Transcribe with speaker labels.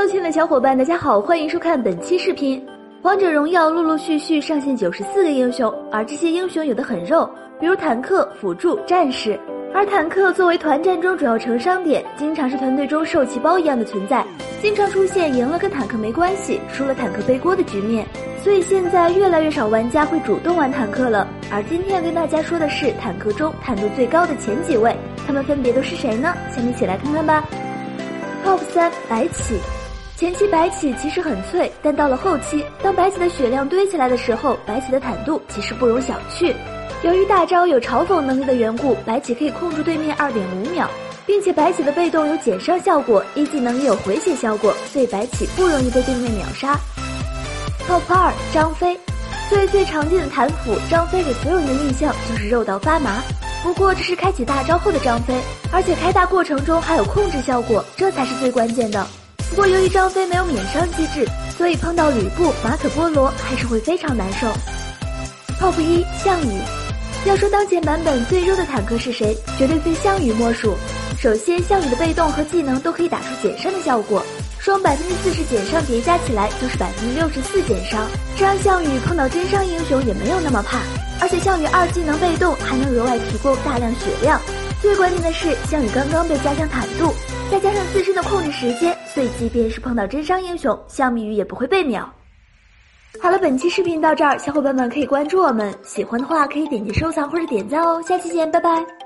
Speaker 1: Hello，亲爱的小伙伴，大家好，欢迎收看本期视频。王者荣耀陆陆续续上线九十四个英雄，而这些英雄有的很肉，比如坦克、辅助、战士。而坦克作为团战中主要成伤点，经常是团队中受气包一样的存在，经常出现赢了跟坦克没关系，输了坦克背锅的局面。所以现在越来越少玩家会主动玩坦克了。而今天要跟大家说的是坦克中坦度最高的前几位，他们分别都是谁呢？下面一起来看看吧。Top 三白起，前期白起其实很脆，但到了后期，当白起的血量堆起来的时候，白起的坦度其实不容小觑。由于大招有嘲讽能力的缘故，白起可以控住对面二点五秒，并且白起的被动有减伤效果，一技能也有回血效果，所以白起不容易被对面秒杀。Top 二张飞，最最常见的坦辅张飞给所有人的印象就是肉到发麻，不过这是开启大招后的张飞，而且开大过程中还有控制效果，这才是最关键的。不过由于张飞没有免伤机制，所以碰到吕布、马可波罗还是会非常难受。Top 一项羽。要说当前版本最弱的坦克是谁，绝对非项羽莫属。首先，项羽的被动和技能都可以打出减伤的效果，双百分之四十减伤叠加起来就是百分之六十四减伤，这让项羽碰到真伤英雄也没有那么怕。而且项羽二技能被动还能额外提供大量血量，最关键的是项羽刚刚被加强坦度，再加上自身的控制时间，所以即便是碰到真伤英雄，香米鱼也不会被秒。好了，本期视频到这儿，小伙伴们可以关注我们，喜欢的话可以点击收藏或者点赞哦，下期见，拜拜。